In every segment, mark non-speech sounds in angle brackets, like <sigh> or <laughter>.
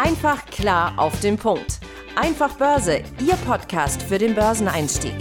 Einfach klar auf den Punkt. Einfach Börse, Ihr Podcast für den Börseneinstieg.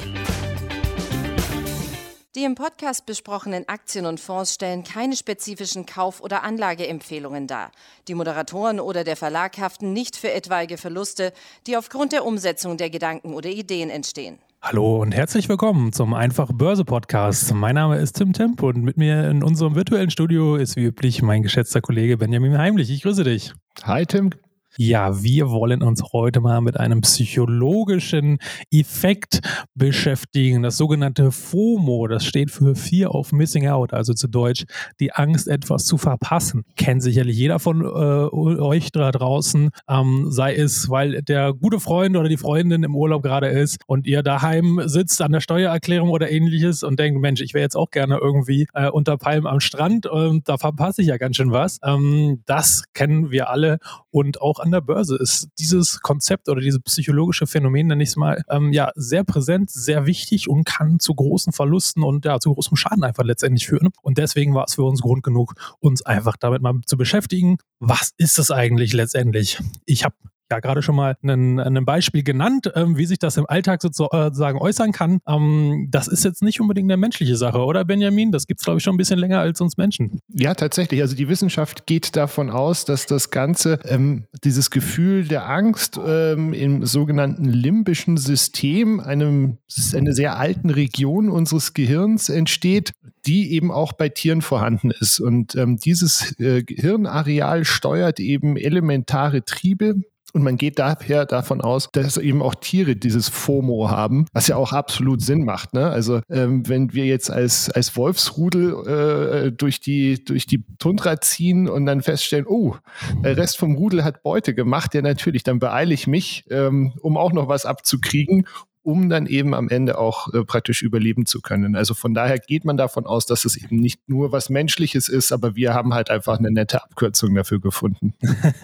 Die im Podcast besprochenen Aktien und Fonds stellen keine spezifischen Kauf- oder Anlageempfehlungen dar. Die Moderatoren oder der Verlag haften nicht für etwaige Verluste, die aufgrund der Umsetzung der Gedanken oder Ideen entstehen. Hallo und herzlich willkommen zum Einfach Börse Podcast. Mein Name ist Tim Temp und mit mir in unserem virtuellen Studio ist wie üblich mein geschätzter Kollege Benjamin Heimlich. Ich grüße dich. Hi Tim, ja, wir wollen uns heute mal mit einem psychologischen Effekt beschäftigen. Das sogenannte FOMO, das steht für Fear of Missing Out, also zu Deutsch die Angst, etwas zu verpassen. Kennt sicherlich jeder von äh, euch da draußen, ähm, sei es, weil der gute Freund oder die Freundin im Urlaub gerade ist und ihr daheim sitzt an der Steuererklärung oder ähnliches und denkt, Mensch, ich wäre jetzt auch gerne irgendwie äh, unter Palmen am Strand und da verpasse ich ja ganz schön was. Ähm, das kennen wir alle und auch der Börse ist dieses Konzept oder dieses psychologische Phänomen, nenne ich es mal, ähm, ja, sehr präsent, sehr wichtig und kann zu großen Verlusten und ja, zu großem Schaden einfach letztendlich führen. Und deswegen war es für uns Grund genug, uns einfach damit mal zu beschäftigen. Was ist es eigentlich letztendlich? Ich habe ja gerade schon mal ein Beispiel genannt, ähm, wie sich das im Alltag sozusagen äußern kann. Ähm, das ist jetzt nicht unbedingt eine menschliche Sache, oder Benjamin? Das gibt es, glaube ich, schon ein bisschen länger als uns Menschen. Ja, tatsächlich. Also die Wissenschaft geht davon aus, dass das Ganze, ähm, dieses Gefühl der Angst ähm, im sogenannten limbischen System, einem, eine sehr alten Region unseres Gehirns entsteht, die eben auch bei Tieren vorhanden ist. Und ähm, dieses äh, Gehirnareal steuert eben elementare Triebe, und man geht daher davon aus, dass eben auch Tiere dieses FOMO haben, was ja auch absolut Sinn macht. Ne? Also ähm, wenn wir jetzt als, als Wolfsrudel äh, durch, die, durch die Tundra ziehen und dann feststellen, oh, der Rest vom Rudel hat Beute gemacht, ja natürlich, dann beeile ich mich, ähm, um auch noch was abzukriegen um dann eben am Ende auch äh, praktisch überleben zu können. Also von daher geht man davon aus, dass es eben nicht nur was Menschliches ist, aber wir haben halt einfach eine nette Abkürzung dafür gefunden.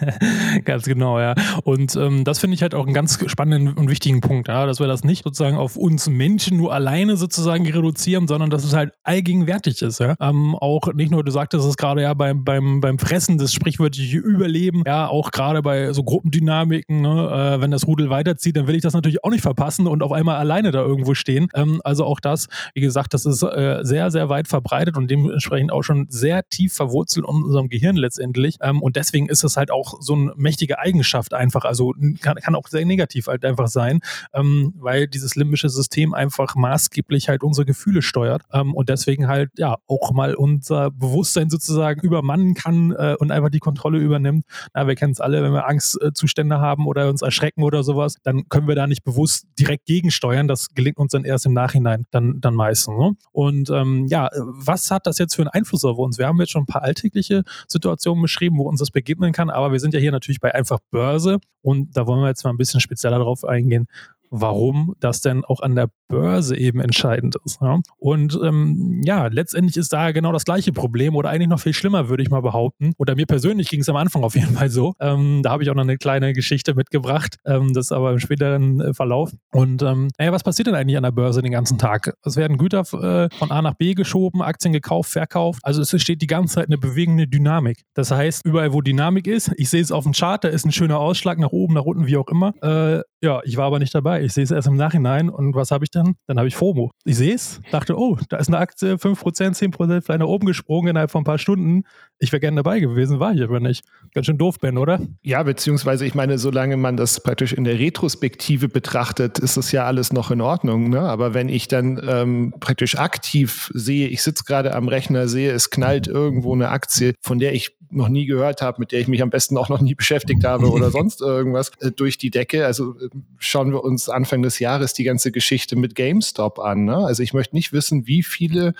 <laughs> ganz genau, ja. Und ähm, das finde ich halt auch einen ganz spannenden und wichtigen Punkt, ja, dass wir das nicht sozusagen auf uns Menschen nur alleine sozusagen reduzieren, sondern dass es halt allgegenwärtig ist. Ja. Ähm, auch nicht nur, du sagtest es gerade ja beim, beim, beim Fressen, das sprichwörtliche Überleben, ja, auch gerade bei so Gruppendynamiken, ne, äh, wenn das Rudel weiterzieht, dann will ich das natürlich auch nicht verpassen und auf einmal alleine da irgendwo stehen. Ähm, also auch das, wie gesagt, das ist äh, sehr, sehr weit verbreitet und dementsprechend auch schon sehr tief verwurzelt in unserem Gehirn letztendlich. Ähm, und deswegen ist es halt auch so eine mächtige Eigenschaft einfach. Also kann, kann auch sehr negativ halt einfach sein, ähm, weil dieses limbische System einfach maßgeblich halt unsere Gefühle steuert ähm, und deswegen halt ja auch mal unser Bewusstsein sozusagen übermannen kann äh, und einfach die Kontrolle übernimmt. Na, wir kennen es alle, wenn wir Angstzustände haben oder uns erschrecken oder sowas, dann können wir da nicht bewusst direkt gegen gegensteuern. Das gelingt uns dann erst im Nachhinein dann, dann meistens. Ne? Und ähm, ja, was hat das jetzt für einen Einfluss auf uns? Wir haben jetzt schon ein paar alltägliche Situationen beschrieben, wo uns das begegnen kann, aber wir sind ja hier natürlich bei einfach Börse und da wollen wir jetzt mal ein bisschen spezieller darauf eingehen, warum das denn auch an der Börse eben entscheidend ist. Ja? Und ähm, ja, letztendlich ist da genau das gleiche Problem oder eigentlich noch viel schlimmer, würde ich mal behaupten. Oder mir persönlich ging es am Anfang auf jeden Fall so. Ähm, da habe ich auch noch eine kleine Geschichte mitgebracht, ähm, das aber im späteren äh, Verlauf. Und ähm, naja, was passiert denn eigentlich an der Börse den ganzen Tag? Es werden Güter äh, von A nach B geschoben, Aktien gekauft, verkauft. Also es entsteht die ganze Zeit eine bewegende Dynamik. Das heißt, überall wo Dynamik ist, ich sehe es auf dem Chart, da ist ein schöner Ausschlag nach oben, nach unten, wie auch immer. Äh, ja, ich war aber nicht dabei. Ich sehe es erst im Nachhinein und was habe ich dann? Dann habe ich FOMO. Ich sehe es, dachte, oh, da ist eine Aktie 5%, 10% vielleicht nach oben gesprungen innerhalb von ein paar Stunden. Ich wäre gerne dabei gewesen, war ich aber nicht. Ganz schön doof bin, oder? Ja, beziehungsweise ich meine, solange man das praktisch in der Retrospektive betrachtet, ist es ja alles noch in Ordnung. Ne? Aber wenn ich dann ähm, praktisch aktiv sehe, ich sitze gerade am Rechner, sehe, es knallt irgendwo eine Aktie, von der ich noch nie gehört habe, mit der ich mich am besten auch noch nie beschäftigt habe oder <laughs> sonst irgendwas, äh, durch die Decke. Also äh, schauen wir uns Anfang des Jahres die ganze Geschichte mit GameStop an. Ne? Also ich möchte nicht wissen, wie viele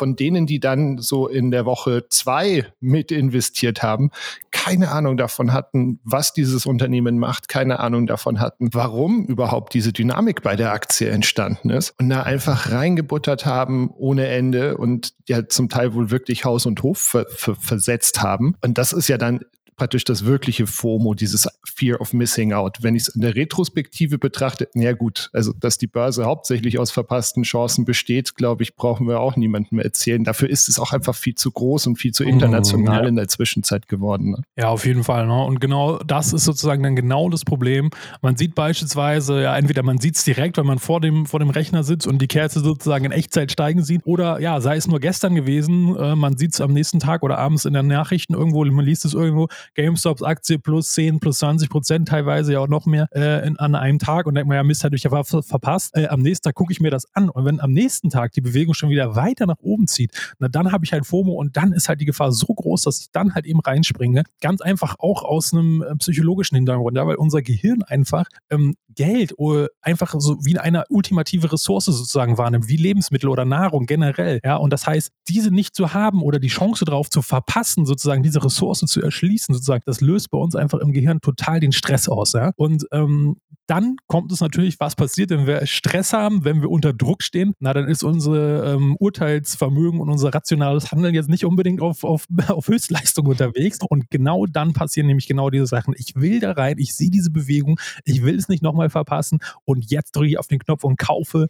von denen, die dann so in der Woche zwei mit investiert haben, keine Ahnung davon hatten, was dieses Unternehmen macht, keine Ahnung davon hatten, warum überhaupt diese Dynamik bei der Aktie entstanden ist und da einfach reingebuttert haben ohne Ende und ja zum Teil wohl wirklich Haus und Hof ver ver versetzt haben. Und das ist ja dann praktisch das wirkliche FOMO, dieses Fear of Missing Out. Wenn ich es in der Retrospektive betrachte, ja gut, also dass die Börse hauptsächlich aus verpassten Chancen besteht, glaube ich, brauchen wir auch niemandem erzählen. Dafür ist es auch einfach viel zu groß und viel zu mhm, international mm, ja. in der Zwischenzeit geworden. Ne? Ja, auf jeden Fall. Ne? Und genau das ist sozusagen dann genau das Problem. Man sieht beispielsweise, ja, entweder man sieht es direkt, wenn man vor dem, vor dem Rechner sitzt und die Kerze sozusagen in Echtzeit steigen sieht, oder ja, sei es nur gestern gewesen, äh, man sieht es am nächsten Tag oder abends in den Nachrichten irgendwo, man liest es irgendwo, GameStops Aktie plus 10, plus 20 Prozent, teilweise ja auch noch mehr äh, in, an einem Tag und denkt man, ja, Mist, hatte ich ja verpasst. Äh, am nächsten Tag gucke ich mir das an und wenn am nächsten Tag die Bewegung schon wieder weiter nach oben zieht, na dann habe ich halt FOMO und dann ist halt die Gefahr so groß, dass ich dann halt eben reinspringe. Ganz einfach auch aus einem äh, psychologischen Hintergrund, ja, weil unser Gehirn einfach ähm, Geld oder einfach so wie eine ultimative Ressource sozusagen wahrnimmt, wie Lebensmittel oder Nahrung generell. Ja, und das heißt, diese nicht zu haben oder die Chance darauf zu verpassen, sozusagen diese Ressource zu erschließen, sozusagen, das löst bei uns einfach im Gehirn total den Stress aus. Ja? Und ähm, dann kommt es natürlich, was passiert, wenn wir Stress haben, wenn wir unter Druck stehen. Na, dann ist unser ähm, Urteilsvermögen und unser rationales Handeln jetzt nicht unbedingt auf, auf, <laughs> auf Höchstleistung unterwegs. Und genau dann passieren nämlich genau diese Sachen. Ich will da rein, ich sehe diese Bewegung, ich will es nicht nochmal verpassen und jetzt drücke ich auf den Knopf und kaufe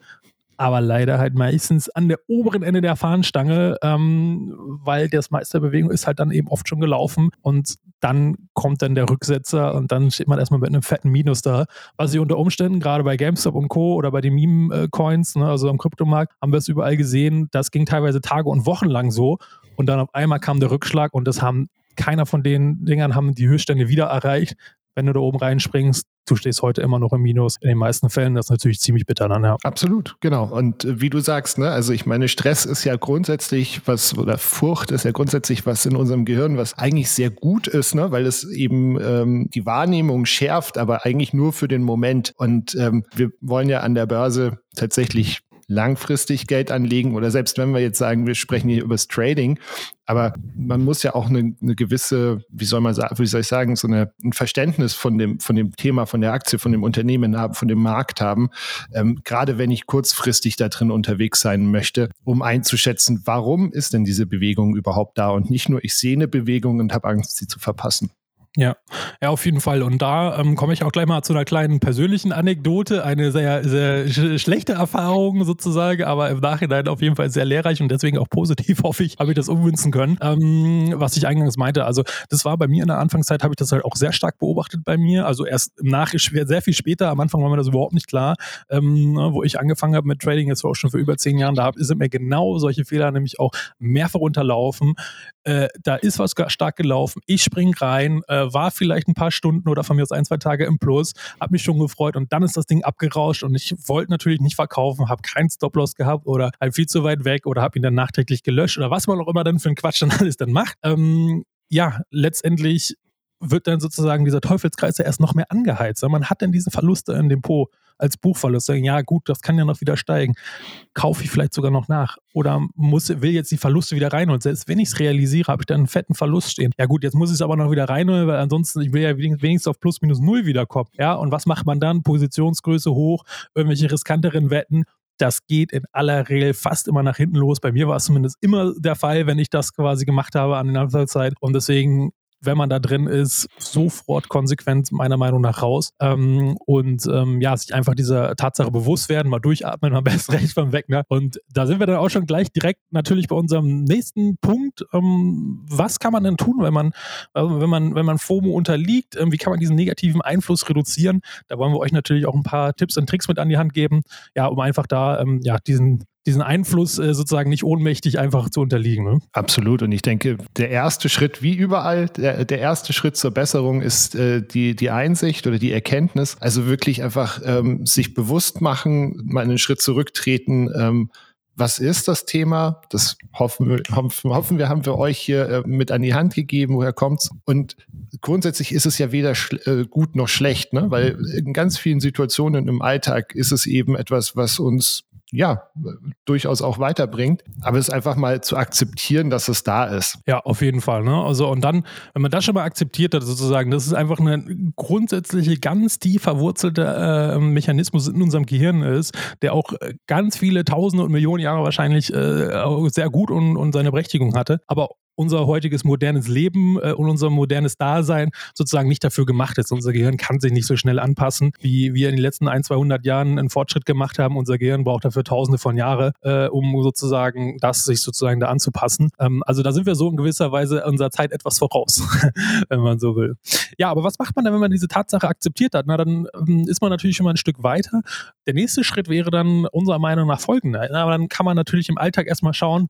aber leider halt meistens an der oberen Ende der Fahnenstange, ähm, weil das meiste der Bewegung ist halt dann eben oft schon gelaufen und dann kommt dann der Rücksetzer und dann steht man erstmal mit einem fetten Minus da. Was ich unter Umständen gerade bei GameStop und Co. oder bei den Meme-Coins, ne, also am Kryptomarkt, haben wir es überall gesehen. Das ging teilweise Tage und Wochen lang so und dann auf einmal kam der Rückschlag und das haben keiner von den Dingern haben die Höchststände wieder erreicht wenn du da oben reinspringst, du stehst heute immer noch im Minus. In den meisten Fällen das ist natürlich ziemlich bitter dann, ja. Absolut, genau. Und äh, wie du sagst, ne, also ich meine, Stress ist ja grundsätzlich was, oder Furcht ist ja grundsätzlich was in unserem Gehirn, was eigentlich sehr gut ist, ne, weil es eben ähm, die Wahrnehmung schärft, aber eigentlich nur für den Moment. Und ähm, wir wollen ja an der Börse tatsächlich langfristig Geld anlegen oder selbst wenn wir jetzt sagen, wir sprechen hier über das Trading, aber man muss ja auch eine, eine gewisse, wie soll man sagen, wie soll ich sagen, so eine, ein Verständnis von dem, von dem Thema, von der Aktie, von dem Unternehmen haben, von dem Markt haben, ähm, gerade wenn ich kurzfristig da drin unterwegs sein möchte, um einzuschätzen, warum ist denn diese Bewegung überhaupt da und nicht nur, ich sehe eine Bewegung und habe Angst, sie zu verpassen. Ja, ja, auf jeden Fall. Und da ähm, komme ich auch gleich mal zu einer kleinen persönlichen Anekdote. Eine sehr, sehr sch schlechte Erfahrung sozusagen, aber im Nachhinein auf jeden Fall sehr lehrreich und deswegen auch positiv, <laughs> hoffe ich, habe ich das umwünschen können. Ähm, was ich eingangs meinte, also das war bei mir in der Anfangszeit, habe ich das halt auch sehr stark beobachtet bei mir. Also erst im Nachhinein, sehr viel später, am Anfang war mir das überhaupt nicht klar, ähm, ne, wo ich angefangen habe mit Trading, jetzt war auch schon für über zehn Jahren, da sind mir genau solche Fehler nämlich auch mehrfach unterlaufen. Äh, da ist was stark gelaufen, ich spring rein, äh, war vielleicht ein paar Stunden oder von mir aus ein, zwei Tage im Plus, habe mich schon gefreut und dann ist das Ding abgerauscht und ich wollte natürlich nicht verkaufen, habe keinen Stop-Loss gehabt oder halt viel zu weit weg oder habe ihn dann nachträglich gelöscht oder was man auch immer dann für einen Quatsch dann <laughs> alles dann macht. Ähm, ja, letztendlich wird dann sozusagen dieser Teufelskreis ja erst noch mehr angeheizt. Man hat dann diese Verluste im Depot als Buchverlust. Sagen, ja gut, das kann ja noch wieder steigen. Kaufe ich vielleicht sogar noch nach? Oder muss, will jetzt die Verluste wieder reinholen? Selbst wenn ich es realisiere, habe ich dann einen fetten Verlust stehen. Ja gut, jetzt muss ich es aber noch wieder reinholen, weil ansonsten, ich will ja wenigstens auf plus minus null wiederkommen. Ja, und was macht man dann? Positionsgröße hoch, irgendwelche riskanteren Wetten das geht in aller Regel fast immer nach hinten los. Bei mir war es zumindest immer der Fall, wenn ich das quasi gemacht habe an der Anfangszeit. Und deswegen wenn man da drin ist, sofort konsequent meiner Meinung nach raus ähm, und ähm, ja, sich einfach dieser Tatsache bewusst werden, mal durchatmen, <laughs> am besten recht vom Weg. Ne? Und da sind wir dann auch schon gleich direkt natürlich bei unserem nächsten Punkt. Ähm, was kann man denn tun, wenn man, äh, wenn man, wenn man FOMO unterliegt? Ähm, wie kann man diesen negativen Einfluss reduzieren? Da wollen wir euch natürlich auch ein paar Tipps und Tricks mit an die Hand geben, ja, um einfach da ähm, ja, diesen diesen Einfluss äh, sozusagen nicht ohnmächtig einfach zu unterliegen. Ne? Absolut. Und ich denke, der erste Schritt, wie überall, der, der erste Schritt zur Besserung ist äh, die, die Einsicht oder die Erkenntnis. Also wirklich einfach ähm, sich bewusst machen, mal einen Schritt zurücktreten. Ähm, was ist das Thema? Das hoffen wir, hoffen, wir, haben wir euch hier äh, mit an die Hand gegeben. Woher kommt's? Und grundsätzlich ist es ja weder äh, gut noch schlecht, ne? weil in ganz vielen Situationen im Alltag ist es eben etwas, was uns ja, durchaus auch weiterbringt. Aber es ist einfach mal zu akzeptieren, dass es da ist. Ja, auf jeden Fall. Ne? Also, und dann, wenn man das schon mal akzeptiert hat, sozusagen, das ist einfach ein grundsätzliche, ganz tief verwurzelte äh, Mechanismus in unserem Gehirn ist, der auch äh, ganz viele Tausende und Millionen Jahre wahrscheinlich äh, sehr gut und, und seine Berechtigung hatte. Aber unser heutiges modernes Leben äh, und unser modernes Dasein sozusagen nicht dafür gemacht ist. Unser Gehirn kann sich nicht so schnell anpassen, wie wir in den letzten ein, 200 Jahren einen Fortschritt gemacht haben. Unser Gehirn braucht dafür tausende von Jahren, äh, um sozusagen das sich sozusagen da anzupassen. Ähm, also da sind wir so in gewisser Weise unserer Zeit etwas voraus, <laughs> wenn man so will. Ja, aber was macht man dann, wenn man diese Tatsache akzeptiert hat? Na, dann ähm, ist man natürlich schon mal ein Stück weiter. Der nächste Schritt wäre dann unserer Meinung nach folgender. Na, aber dann kann man natürlich im Alltag erstmal schauen,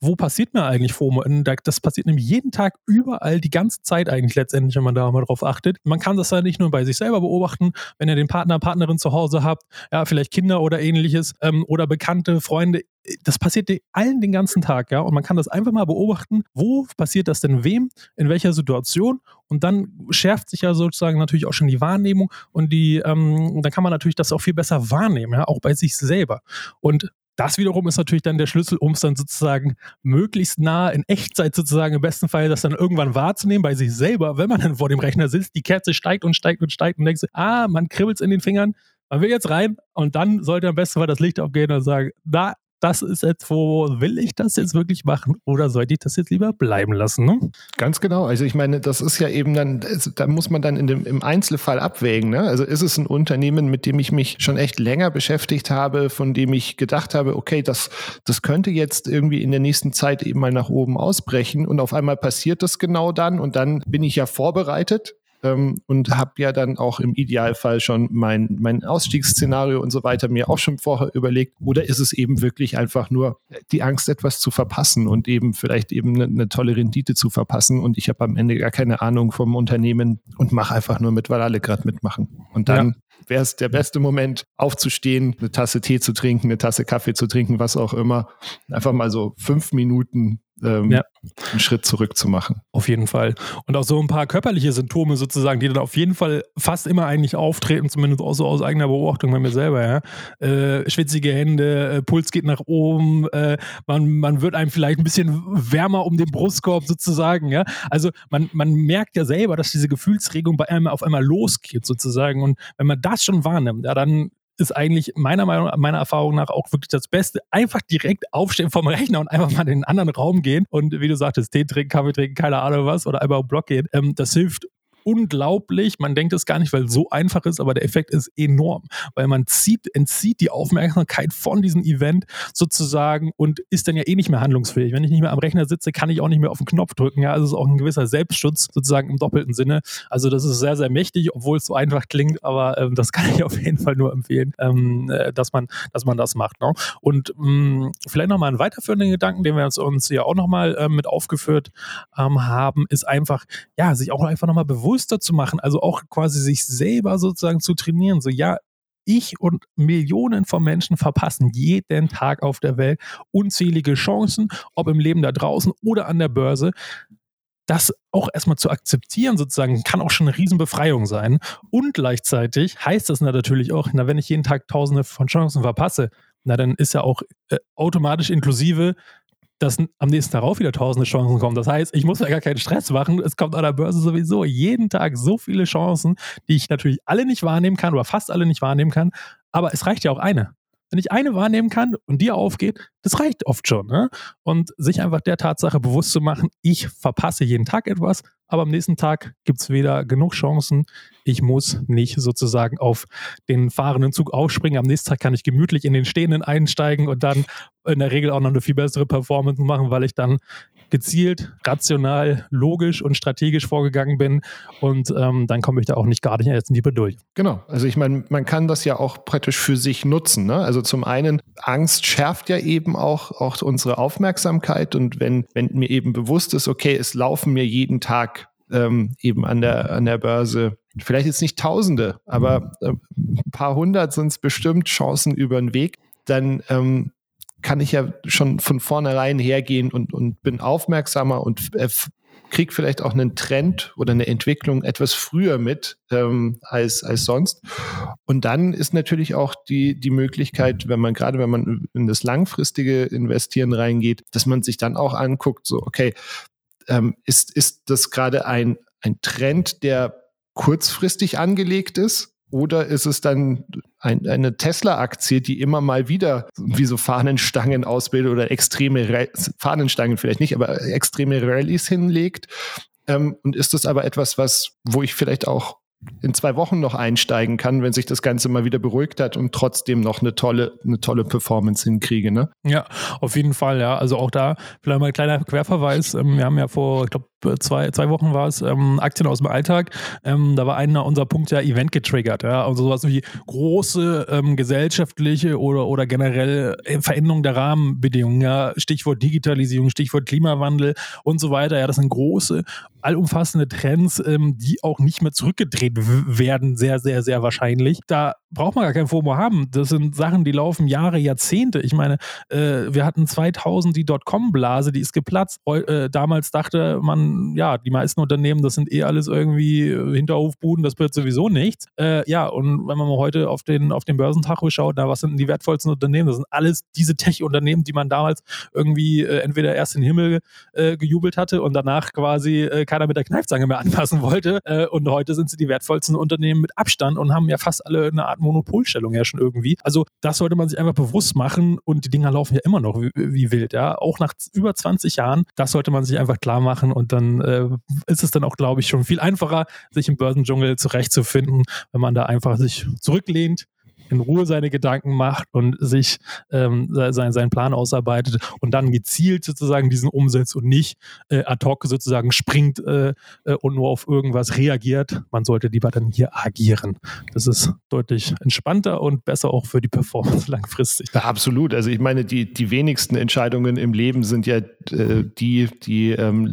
wo passiert mir eigentlich FOMO? Das passiert nämlich jeden Tag überall, die ganze Zeit eigentlich letztendlich, wenn man da mal drauf achtet. Man kann das ja nicht nur bei sich selber beobachten, wenn ihr den Partner, Partnerin zu Hause habt, ja, vielleicht Kinder oder ähnliches ähm, oder Bekannte, Freunde. Das passiert allen den ganzen Tag, ja, und man kann das einfach mal beobachten, wo passiert das denn wem, in welcher Situation und dann schärft sich ja sozusagen natürlich auch schon die Wahrnehmung und die, ähm, dann kann man natürlich das auch viel besser wahrnehmen, ja, auch bei sich selber. Und das wiederum ist natürlich dann der Schlüssel, um es dann sozusagen möglichst nah in Echtzeit sozusagen im besten Fall das dann irgendwann wahrzunehmen bei sich selber, wenn man dann vor dem Rechner sitzt, die Kerze steigt und steigt und steigt und denkt, ah, man kribbelt es in den Fingern, man will jetzt rein und dann sollte am besten Fall das Licht aufgehen und sagen, da das ist jetzt, wo will ich das jetzt wirklich machen oder sollte ich das jetzt lieber bleiben lassen? Ne? Ganz genau. Also ich meine, das ist ja eben dann, da muss man dann in dem, im Einzelfall abwägen. Ne? Also ist es ein Unternehmen, mit dem ich mich schon echt länger beschäftigt habe, von dem ich gedacht habe, okay, das, das könnte jetzt irgendwie in der nächsten Zeit eben mal nach oben ausbrechen und auf einmal passiert das genau dann und dann bin ich ja vorbereitet ähm, und habe ja dann auch im Idealfall schon mein, mein Ausstiegsszenario und so weiter mir auch schon vorher überlegt. Oder ist es eben wirklich einfach nur die Angst, etwas zu verpassen und eben vielleicht eben eine, eine tolle Rendite zu verpassen und ich habe am Ende gar keine Ahnung vom Unternehmen und mache einfach nur mit, weil alle gerade mitmachen. Und dann ja wäre es der beste Moment, aufzustehen, eine Tasse Tee zu trinken, eine Tasse Kaffee zu trinken, was auch immer. Einfach mal so fünf Minuten ähm, ja. einen Schritt zurück zu machen. Auf jeden Fall. Und auch so ein paar körperliche Symptome sozusagen, die dann auf jeden Fall fast immer eigentlich auftreten, zumindest auch so aus eigener Beobachtung bei mir selber. Ja? Äh, schwitzige Hände, äh, Puls geht nach oben, äh, man, man wird einem vielleicht ein bisschen wärmer um den Brustkorb sozusagen. Ja? Also man, man merkt ja selber, dass diese Gefühlsregung bei einem auf einmal losgeht sozusagen. Und wenn man das schon wahrnimmt, ja, dann ist eigentlich meiner Meinung, meiner Erfahrung nach auch wirklich das Beste. Einfach direkt aufstehen vom Rechner und einfach mal in einen anderen Raum gehen und wie du sagtest, Tee trinken, Kaffee trinken, keine Ahnung was oder einfach auf Block gehen. Ähm, das hilft unglaublich. Man denkt es gar nicht, weil es so einfach ist, aber der Effekt ist enorm, weil man zieht, entzieht die Aufmerksamkeit von diesem Event sozusagen und ist dann ja eh nicht mehr handlungsfähig. Wenn ich nicht mehr am Rechner sitze, kann ich auch nicht mehr auf den Knopf drücken. Ja, also es ist auch ein gewisser Selbstschutz sozusagen im doppelten Sinne. Also das ist sehr, sehr mächtig, obwohl es so einfach klingt, aber ähm, das <laughs> kann ich auf jeden Fall nur empfehlen, ähm, äh, dass man, dass man das macht. Ne? Und mh, mm, vielleicht nochmal einen weiterführenden Gedanken, den wir uns, ja auch nochmal äh, mit aufgeführt ähm, haben, ist einfach, ja, sich auch einfach nochmal bewusst bewusster zu machen, also auch quasi sich selber sozusagen zu trainieren. So, ja, ich und Millionen von Menschen verpassen jeden Tag auf der Welt unzählige Chancen, ob im Leben da draußen oder an der Börse. Das auch erstmal zu akzeptieren, sozusagen, kann auch schon eine Riesenbefreiung sein. Und gleichzeitig heißt das natürlich auch, na, wenn ich jeden Tag Tausende von Chancen verpasse, na, dann ist ja auch äh, automatisch inklusive dass am nächsten Tag auch wieder tausende Chancen kommen. Das heißt, ich muss mir gar keinen Stress machen. Es kommt an der Börse sowieso jeden Tag so viele Chancen, die ich natürlich alle nicht wahrnehmen kann oder fast alle nicht wahrnehmen kann. Aber es reicht ja auch eine. Wenn ich eine wahrnehmen kann und die aufgeht, das reicht oft schon. Ne? Und sich einfach der Tatsache bewusst zu machen, ich verpasse jeden Tag etwas, aber am nächsten Tag gibt es wieder genug Chancen. Ich muss nicht sozusagen auf den fahrenden Zug aufspringen. Am nächsten Tag kann ich gemütlich in den stehenden einsteigen und dann in der Regel auch noch eine viel bessere Performance machen, weil ich dann gezielt, rational, logisch und strategisch vorgegangen bin. Und ähm, dann komme ich da auch nicht gar nicht erst in die Beduld. Genau. Also ich meine, man kann das ja auch praktisch für sich nutzen. Ne? Also zum einen, Angst schärft ja eben auch, auch unsere Aufmerksamkeit. Und wenn, wenn mir eben bewusst ist, okay, es laufen mir jeden Tag ähm, eben an der, an der Börse vielleicht jetzt nicht Tausende, aber äh, ein paar hundert sind es bestimmt Chancen über den Weg, dann ähm, kann ich ja schon von vornherein hergehen und, und bin aufmerksamer und äh, krieg vielleicht auch einen Trend oder eine Entwicklung etwas früher mit ähm, als, als sonst. Und dann ist natürlich auch die, die Möglichkeit, wenn man gerade, wenn man in das langfristige Investieren reingeht, dass man sich dann auch anguckt, so, okay, ähm, ist, ist das gerade ein, ein Trend, der kurzfristig angelegt ist? Oder ist es dann ein, eine Tesla-Aktie, die immer mal wieder wie so Fahnenstangen ausbildet oder extreme Ra Fahnenstangen vielleicht nicht, aber extreme Rallyes hinlegt? Ähm, und ist das aber etwas, was, wo ich vielleicht auch in zwei Wochen noch einsteigen kann, wenn sich das Ganze mal wieder beruhigt hat und trotzdem noch eine tolle, eine tolle Performance hinkriege. Ne? Ja, auf jeden Fall, ja. Also auch da vielleicht mal ein kleiner Querverweis. Ähm, wir haben ja vor, ich glaube, zwei, zwei Wochen war es, ähm, Aktien aus dem Alltag. Ähm, da war einer unser Punkt ja Event getriggert. Ja? Also sowas wie große ähm, gesellschaftliche oder, oder generell äh, Veränderung der Rahmenbedingungen. Ja? Stichwort Digitalisierung, Stichwort Klimawandel und so weiter. Ja, das sind große, allumfassende Trends, ähm, die auch nicht mehr zurückgedreht werden, sehr, sehr, sehr wahrscheinlich. Da braucht man gar kein FOMO haben. Das sind Sachen, die laufen Jahre, Jahrzehnte. Ich meine, äh, wir hatten 2000 die Dotcom-Blase, die ist geplatzt. Äh, damals dachte man, ja, die meisten Unternehmen, das sind eh alles irgendwie Hinterhofbuden, das wird sowieso nichts. Äh, ja, und wenn man mal heute auf den, auf den Börsentacho schaut, na, was sind denn die wertvollsten Unternehmen? Das sind alles diese Tech-Unternehmen, die man damals irgendwie äh, entweder erst in den Himmel äh, gejubelt hatte und danach quasi äh, keiner mit der Kneifzange mehr <laughs> anfassen wollte. und heute sind sie die wertvollsten Unternehmen mit Abstand und haben ja fast alle eine Art Monopolstellung ja schon irgendwie. Also das sollte man sich einfach bewusst machen und die Dinger laufen ja immer noch wie, wie wild, ja. Auch nach über 20 Jahren, das sollte man sich einfach klar machen und dann äh, ist es dann auch, glaube ich, schon viel einfacher, sich im Börsendschungel zurechtzufinden, wenn man da einfach sich zurücklehnt, in Ruhe seine Gedanken macht und sich ähm, sein, seinen Plan ausarbeitet und dann gezielt sozusagen diesen umsetzt und nicht äh, ad hoc sozusagen springt äh, äh, und nur auf irgendwas reagiert. Man sollte lieber dann hier agieren. Das ist deutlich entspannter und besser auch für die Performance <laughs> langfristig. Ja, absolut. Also ich meine, die, die wenigsten Entscheidungen im Leben sind ja äh, die, die ähm,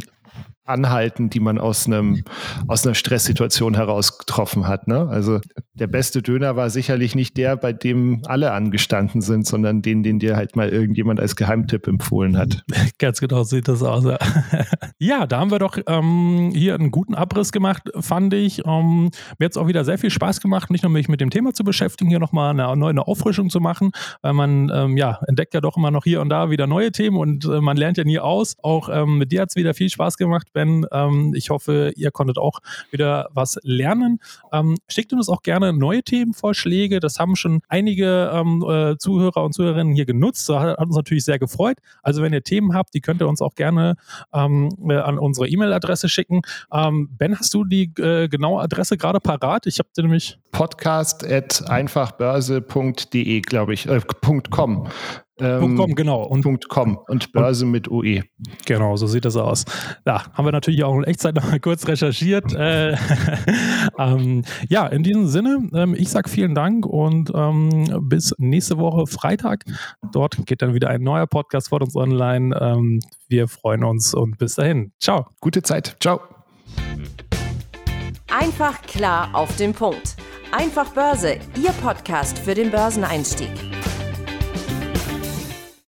anhalten, die man aus einem aus einer Stresssituation heraus getroffen hat. Ne? Also der beste Döner war sicherlich nicht der, bei dem alle angestanden sind, sondern den, den dir halt mal irgendjemand als Geheimtipp empfohlen hat. <laughs> Ganz genau sieht das aus. Ja, <laughs> ja da haben wir doch ähm, hier einen guten Abriss gemacht, fand ich. Ähm, mir hat es auch wieder sehr viel Spaß gemacht, nicht nur mich mit dem Thema zu beschäftigen, hier nochmal eine neue Auffrischung zu machen, weil man ähm, ja entdeckt ja doch immer noch hier und da wieder neue Themen und äh, man lernt ja nie aus. Auch ähm, mit dir hat es wieder viel Spaß gemacht Ben. Ähm, ich hoffe, ihr konntet auch wieder was lernen. Ähm, schickt uns auch gerne neue Themenvorschläge. Das haben schon einige ähm, äh, Zuhörer und Zuhörerinnen hier genutzt. Das hat uns natürlich sehr gefreut. Also wenn ihr Themen habt, die könnt ihr uns auch gerne ähm, äh, an unsere E-Mail-Adresse schicken. Ähm, ben, hast du die äh, genaue Adresse gerade parat? Ich habe nämlich podcast at einfachbörse.de, glaube ich, äh, .com. Ähm, .com, genau. Und .com und Börse und, mit UE. Genau, so sieht das aus. Ja, haben wir natürlich auch in Echtzeit noch mal kurz recherchiert. äh, <laughs> ähm, ja, in diesem Sinne, ähm, ich sage vielen Dank und ähm, bis nächste Woche Freitag. Dort geht dann wieder ein neuer Podcast vor uns online. Ähm, wir freuen uns und bis dahin. Ciao. Gute Zeit. Ciao. Einfach klar auf den Punkt. Einfach Börse, Ihr Podcast für den Börseneinstieg.